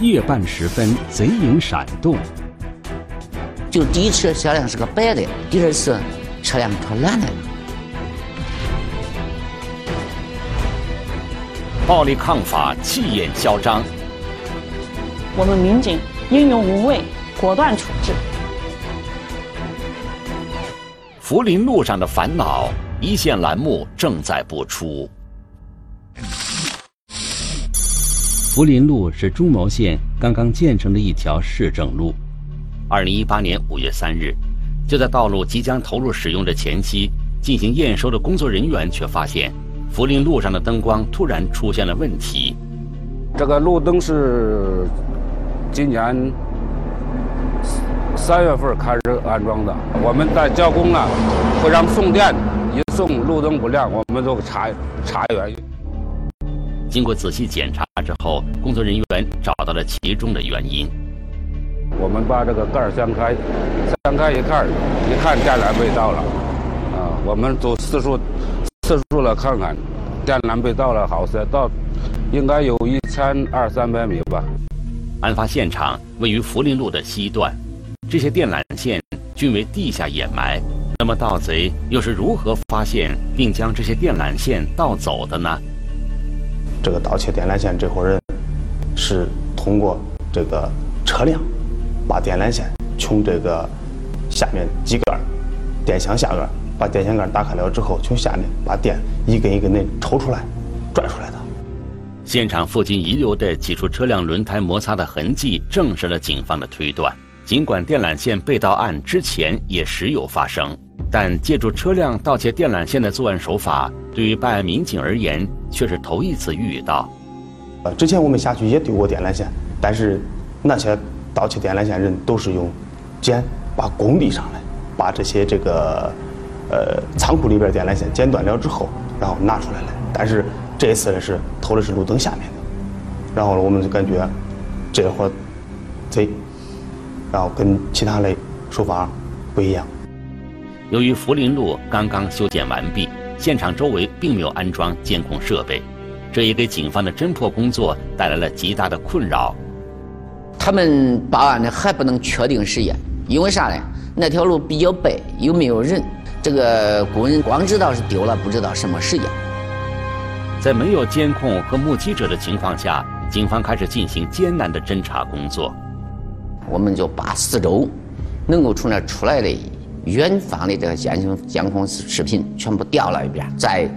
夜半时分，贼影闪动。就第一次车辆是个白的，第二次车辆成蓝的。暴力抗法，气焰嚣张。我们民警英勇无畏，果断处置。涪陵路上的烦恼，一线栏目正在播出。涪陵路是中牟县刚刚建成的一条市政路。二零一八年五月三日，就在道路即将投入使用的前夕，进行验收的工作人员却发现，福林路上的灯光突然出现了问题。这个路灯是今年三月份开始安装的，我们在交工了，会让送电，一送路灯不亮，我们都查查原因。经过仔细检查之后，工作人员找到了其中的原因。我们把这个盖儿掀开，掀开一看，一看电缆被盗了，啊，我们走四处四处了看看，电缆被盗了好些，到应该有一千二三百米吧。案发现场位于涪陵路的西段，这些电缆线均为地下掩埋。那么盗贼又是如何发现并将这些电缆线盗走的呢？这个盗窃电缆线这伙人是通过这个车辆。把电缆线从这个下面机盖电箱下边把电线杆打开了之后，从下面把电一根一根的抽出来、拽出来的。现场附近遗留的几处车辆轮胎摩擦的痕迹，证实了警方的推断。尽管电缆线被盗案之前也时有发生，但借助车辆盗窃电缆线的作案手法，对于办案民警而言却是头一次遇到。呃，之前我们辖区也丢过电缆线，但是那些。盗窃电缆线人都是用剪把工地上来，把这些这个呃仓库里边电缆线剪断了之后，然后拿出来了。但是这一次呢是偷的是路灯下面的，然后呢我们就感觉这伙贼，然后跟其他的手法不一样。由于福林路刚刚修建完毕，现场周围并没有安装监控设备，这也给警方的侦破工作带来了极大的困扰。他们报案的还不能确定时间，因为啥呢？那条路比较背，又没有人，这个工人光知道是丢了，不知道什么时间。在没有监控和目击者的情况下，警方开始进行艰难的侦查工作。我们就把四周能够从那出来的远方的这个监控监控视频全部调了一遍，在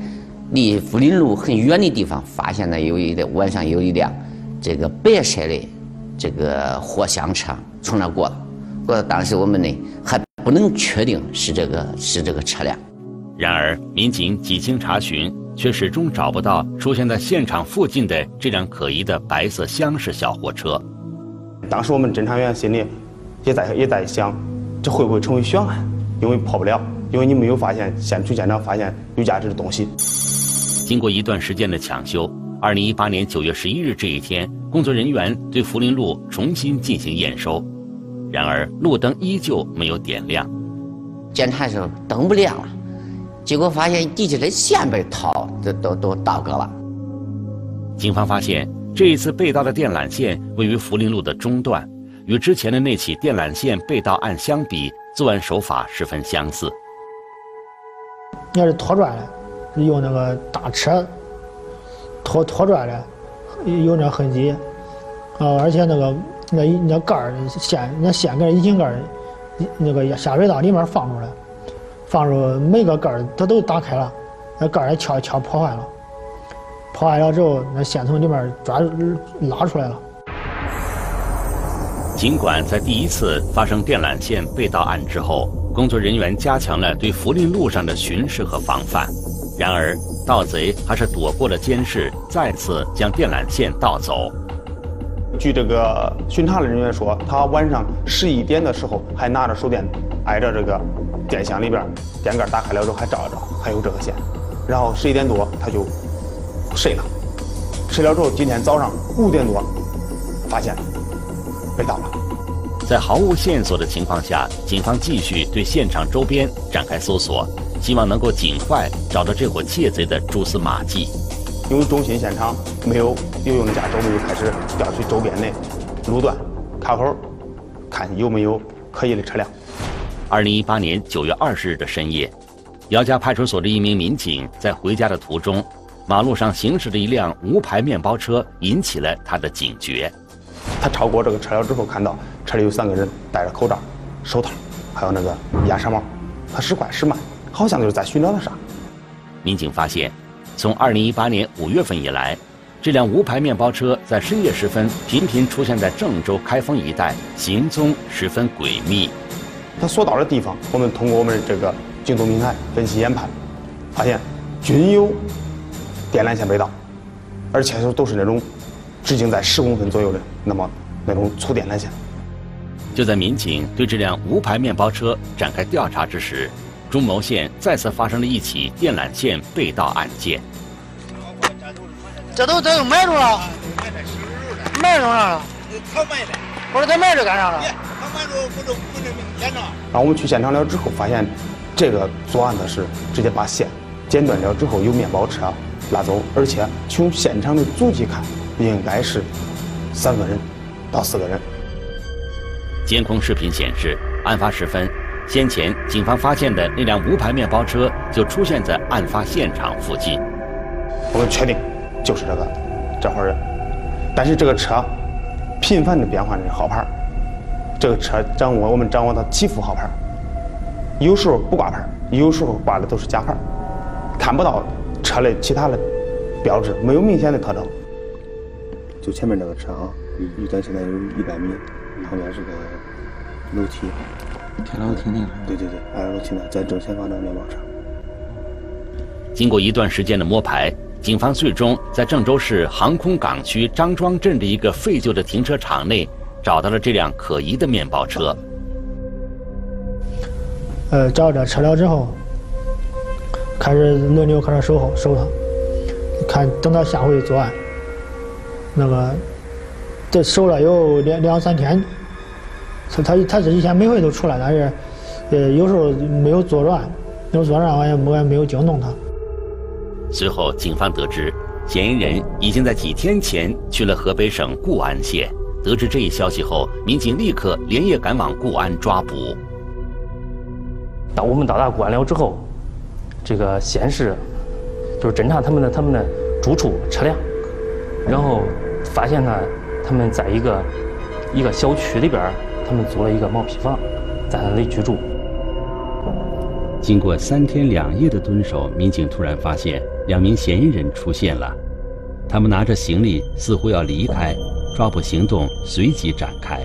离福林路很远的地方，发现了有一辆晚上有一辆这个白色的。这个货箱车从那过，过当时我们呢还不能确定是这个是这个车辆。然而，民警几经查询，却始终找不到出现在现场附近的这辆可疑的白色厢式小货车。当时我们侦查员心里也在也在想，这会不会成为悬案？因为破不了，因为你没有发现现去现场发现有价值的东西。经过一段时间的抢修。二零一八年九月十一日这一天，工作人员对涪陵路重新进行验收，然而路灯依旧没有点亮。检查的时候灯不亮了，结果发现地下的线被掏，都都都倒戈了。警方发现这一次被盗的电缆线位于涪陵路的中段，与之前的那起电缆线被盗案相比，作案手法十分相似。要是拖拽的，用那个大车。拖拖拽的，有那痕迹，啊，而且那个那那杆儿线那线杆引擎盖儿，那个下水道里面放出来，放入每个盖儿它都打开了，那盖儿也敲敲破坏了，破坏了之后那线从里面抓拉出来了。尽管在第一次发生电缆线被盗案之后，工作人员加强了对涪陵路上的巡视和防范，然而。盗贼还是躲过了监视，再次将电缆线盗走。据这个巡查的人员说，他晚上十一点的时候还拿着手电，挨着这个电箱里边，电杆打开了之后还照着，还有这个线。然后十一点多他就睡了，睡了之后今天早上五点多发现被盗了。在毫无线索的情况下，警方继续对现场周边展开搜索。希望能够尽快找到这伙窃贼的蛛丝马迹。因为中心现场没有游泳架，周围就开始调取周边的路段卡口，看有没有可疑的车辆。二零一八年九月二十日的深夜，姚家派出所的一名民警在回家的途中，马路上行驶的一辆无牌面包车引起了他的警觉。他超过这个车了之后，看到车里有三个人戴着口罩、手套，还有那个鸭舌帽。他时快时慢，好像就是在寻找他啥。民警发现，从二零一八年五月份以来，这辆无牌面包车在深夜时分频频出现在郑州开封一带，行踪十分诡秘。他所到的地方，我们通过我们这个行动平台分析研判，发现均有电缆线被盗，而且都都是那种直径在十公分左右的那么那种粗电缆线。就在民警对这辆无牌面包车展开调查之时，中牟县再次发生了一起电缆线被盗案件。这都这都埋住了，埋住了。他埋的。我说他埋着干啥了？他埋着不就不能明显着。然后我们去现场了之后，发现这个作案的是直接把线剪断了之后，有面包车拉走，而且从现场的足迹看，应该是三个人到四个人。监控视频显示，案发时分，先前警方发现的那辆无牌面包车就出现在案发现场附近。我们确定就是这个这伙人，但是这个车频繁的变换着号牌，这个车掌握我们掌握到几副号牌，有时候不挂牌，有时候挂的都是假牌，看不到车的其他的标志，没有明显的特征。就前面那个车啊，离咱现在有一百米，旁边是个楼梯，跳楼梯那个。对对对，挨着楼梯呢，在正前方那个面包车。经过一段时间的摸排，警方最终在郑州市航空港区张庄镇的一个废旧的停车场内找到了这辆可疑的面包车。呃，找着车辆之后，开始轮流开始守候守他，看等他下回作案。那个，这守了有两两三天，他他他这以前每回都出来，但是，呃，有时候没有作乱，没有作乱，我也我也没有惊动他。随后，警方得知嫌疑人已经在几天前去了河北省固安县。得知这一消息后，民警立刻连夜赶往固安抓捕。当我们到达固安了之后，这个先是就是侦查他们的他们的住处车辆，然后发现呢他们在一个一个小区里边，他们租了一个毛坯房，在那里居住。经过三天两夜的蹲守，民警突然发现两名嫌疑人出现了，他们拿着行李似乎要离开，抓捕行动随即展开。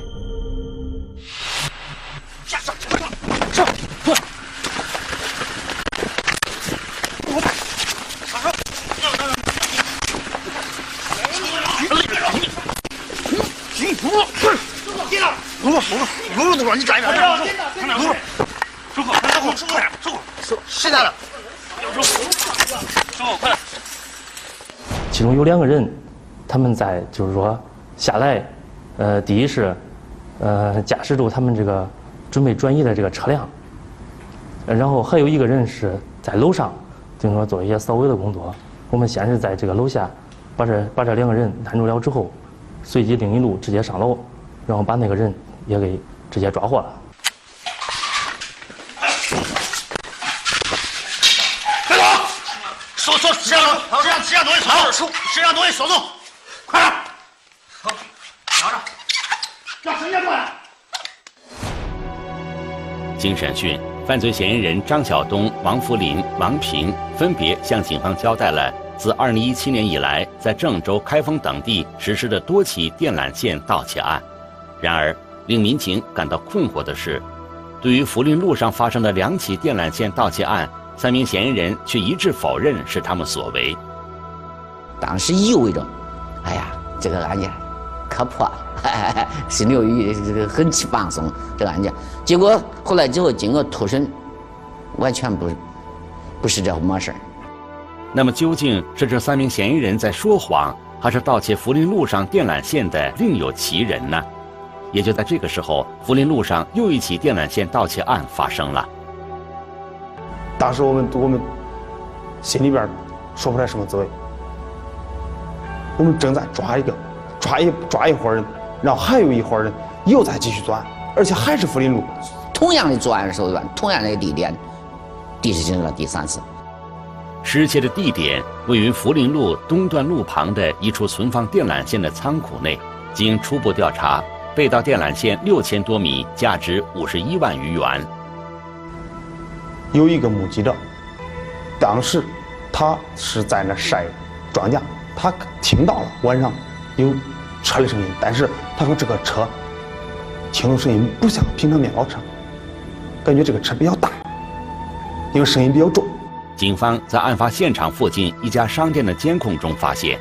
你站一下，走，收货，收货，收货，收货，收，谁来了？收收货，快点。其中有两个人，他们在就是说下来，呃，第一是，呃，驾驶着他们这个准备转移的这个车辆，然后还有一个人是在楼上，就是说做一些扫尾的工作。我们先是在这个楼下，把这把这两个人拦住了之后，随即另一路直接上楼，然后把那个人也给直接抓获了。收收十样东西，十样十样东西收走，收十样东西收走，快点！好，拿着，让孙家过来。经审讯，犯罪嫌疑人张晓东、王福林、王平分别向警方交代了自2017年以来在郑州、开封等地实施的多起电缆线盗窃案。然而，令民警感到困惑的是，对于福林路上发生的两起电缆线盗窃案，三名嫌疑人却一致否认是他们所为。当时意味着，哎呀，这个案件可破了，心里有一这个很气放松。这个案件，结果后来之后经过突审，完全不不是这么事儿。那么，究竟是这三名嫌疑人在说谎，还是盗窃福林路上电缆线的另有其人呢？也就在这个时候，福林路上又一起电缆线盗窃案发生了。当时我们我们心里边说不出来什么滋味。我们正在抓一个，抓一抓一伙人然后还有一伙人又在继续作案，而且还是福林路。同样的作案手段，同样的地点，第进行了第三次。失窃的地点位于福林路东段路旁的一处存放电缆线的仓库内。经初步调查，被盗电缆线六千多米，价值五十一万余元。有一个目击者，当时他是在那晒庄稼，他听到了晚上有车的声音，但是他说这个车听声音不像平常面包车，感觉这个车比较大，因为声音比较重。警方在案发现场附近一家商店的监控中发现，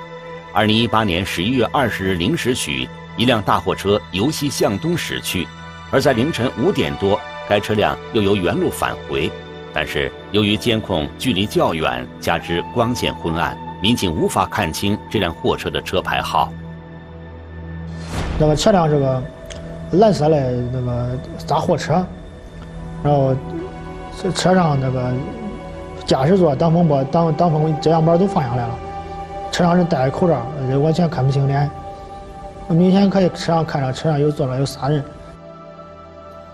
二零一八年十一月二十日零时许，一辆大货车由西向东驶去，而在凌晨五点多，该车辆又由原路返回。但是由于监控距离较远，加之光线昏暗，民警无法看清这辆货车的车牌号。那个车辆是个蓝色的那个大货车，然后这车上那个。驾驶座挡风玻挡挡风遮阳板都放下来了，车上人戴着口罩，完全看不清脸，明显可以车上看着车上有坐了有仨人。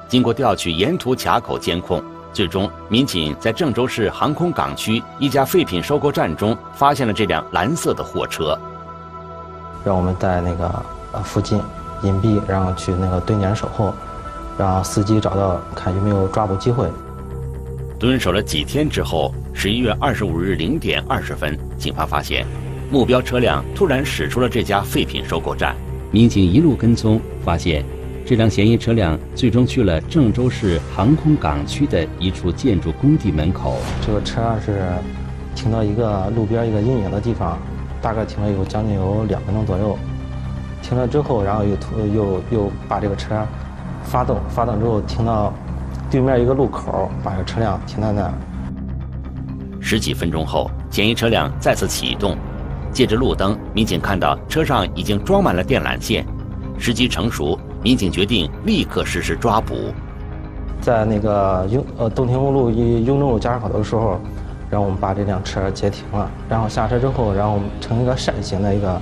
经过调取沿途卡口监控，最终民警在郑州市航空港区一家废品收购站中发现了这辆蓝色的货车。让我们在那个呃附近隐蔽，然后去那个蹲点守候，让司机找到看有没有抓捕机会。蹲守了几天之后，十一月二十五日零点二十分，警方发现目标车辆突然驶出了这家废品收购站。民警一路跟踪，发现这辆嫌疑车辆最终去了郑州市航空港区的一处建筑工地门口。这个车是停到一个路边一个阴影的地方，大概停了有将近有两分钟左右。停了之后，然后又突又又把这个车发动，发动之后停到。对面一个路口，把这个车辆停在那儿。十几分钟后，嫌疑车辆再次启动，借着路灯，民警看到车上已经装满了电缆线。时机成熟，民警决定立刻实施抓捕。在那个雍呃洞庭湖路与雍正路交叉口的时候，然后我们把这辆车截停了，然后下车之后，然后我们成一个扇形的一个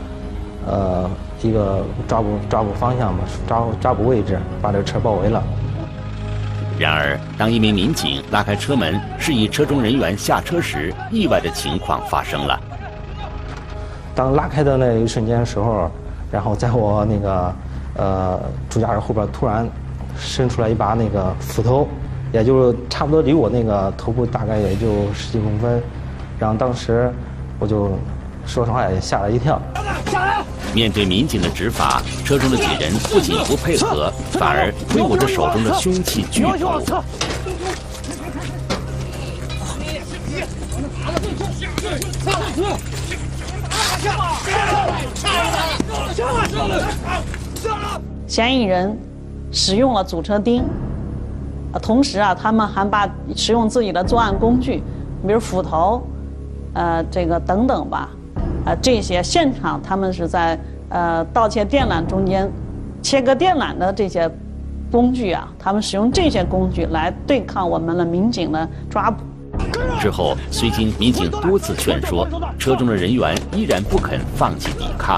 呃一个抓捕抓捕方向吧，抓抓捕位置，把这个车包围了。然而，当一名民警拉开车门，示意车中人员下车时，意外的情况发生了。当拉开的那一瞬间的时候，然后在我那个呃主驾驶后边突然伸出来一把那个斧头，也就差不多离我那个头部大概也就十几公分，然后当时我就说实话也吓了一跳。面对民警的执法，车中的几人不仅不配合，反而挥舞着手中的凶器巨斧。嫌疑人使用了阻车钉，同时啊，他们还把使用自己的作案工具，比如斧头，呃，这个等等吧。呃，这些现场他们是在呃盗窃电缆中间切割电缆的这些工具啊，他们使用这些工具来对抗我们的民警的抓捕。之后，虽经民警多次劝说，车中的人员依然不肯放弃抵抗。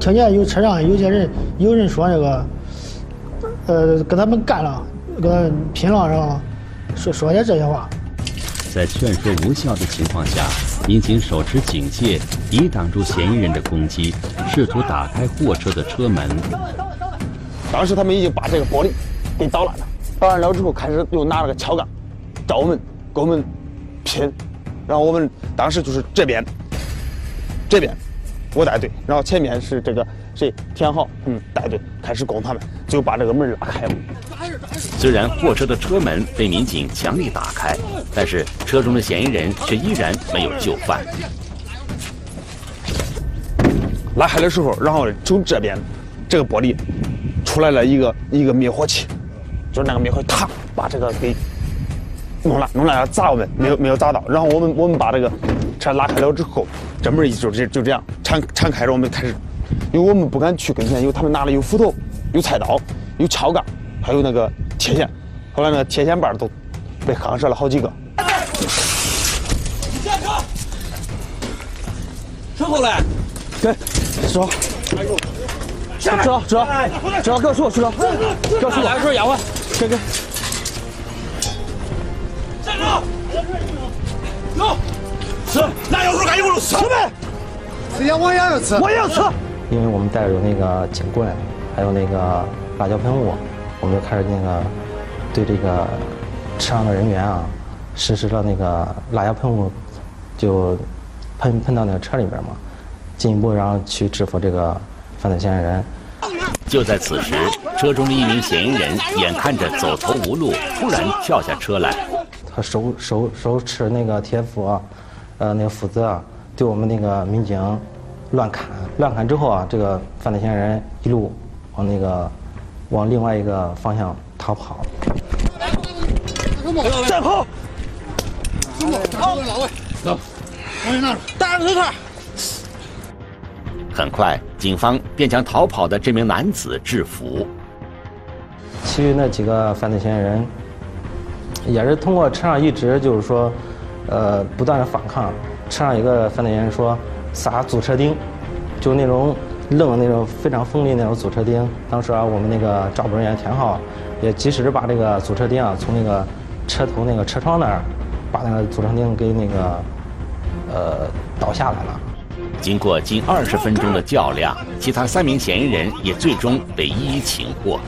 听见有车上有些人有人说这个，呃，跟他们干了，跟他们拼了，是吧？说说些这些话。在劝说无效的情况下，民警手持警械，抵挡住嫌疑人的攻击，试图打开货车的车门。当时他们已经把这个玻璃给捣烂了，捣烂了之后，开始又拿了个撬杠找我们，跟我们拼。然后我们当时就是这边，这边我带队，然后前面是这个谁田浩嗯带队，开始攻他们，就把这个门拉开了。虽然货车的车门被民警强力打开，但是车中的嫌疑人却依然没有就范。拉开的时候，然后从这边这个玻璃出来了一个一个灭火器，就是那个灭火器，啪把这个给弄了，弄了要砸我们，没有没有砸到。然后我们我们把这个车拉开了之后，这门就这就这样敞敞开着，我们开始，因为我们不敢去跟前，因为他们拿了有斧头、有菜刀、有撬杠。还有那个铁线，后来那个铁线板都被夯折了好几个。下车，车后来，对，说。知道知道知道，告诉我知道，告诉我。来，说养活，给给。吃，拿药水赶紧给我吃呗。吃呀，我也要吃，我也要吃。因为我们带着那个警棍，还有那个辣椒喷雾，我们就开始那个对这个车上的人员啊，实施了那个辣椒喷雾，就喷喷到那个车里边嘛，进一步然后去制服这个犯罪嫌疑人。就在此时，车中的一名嫌疑人眼看着走投无路，突然跳下车来。他手手手持那个铁斧，呃，那个斧子啊，对我们那个民警乱砍。乱砍之后啊，这个犯罪嫌疑人一路往那个往另外一个方向逃跑。再跑！好，老魏，走，往你那儿，戴上手套。很快，警方便将逃跑的这名男子制服。其余那几个犯罪嫌疑人，也是通过车上一直就是说，呃，不断的反抗。车上一个犯罪嫌疑人说撒阻车钉，就那种扔那种非常锋利那种阻车钉。当时啊，我们那个抓捕人员田浩也及时把这个阻车钉啊从那个车头那个车窗那儿把那个阻车钉给那个呃倒下来了。经过近二十分钟的较量，其他三名嫌疑人也最终被一一擒获。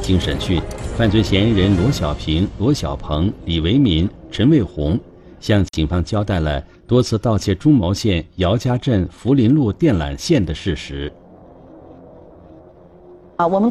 经审讯，犯罪嫌疑人罗小平、罗小鹏、李维民、陈卫红向警方交代了多次盗窃中牟县姚家镇福林路电缆线的事实。啊，我们。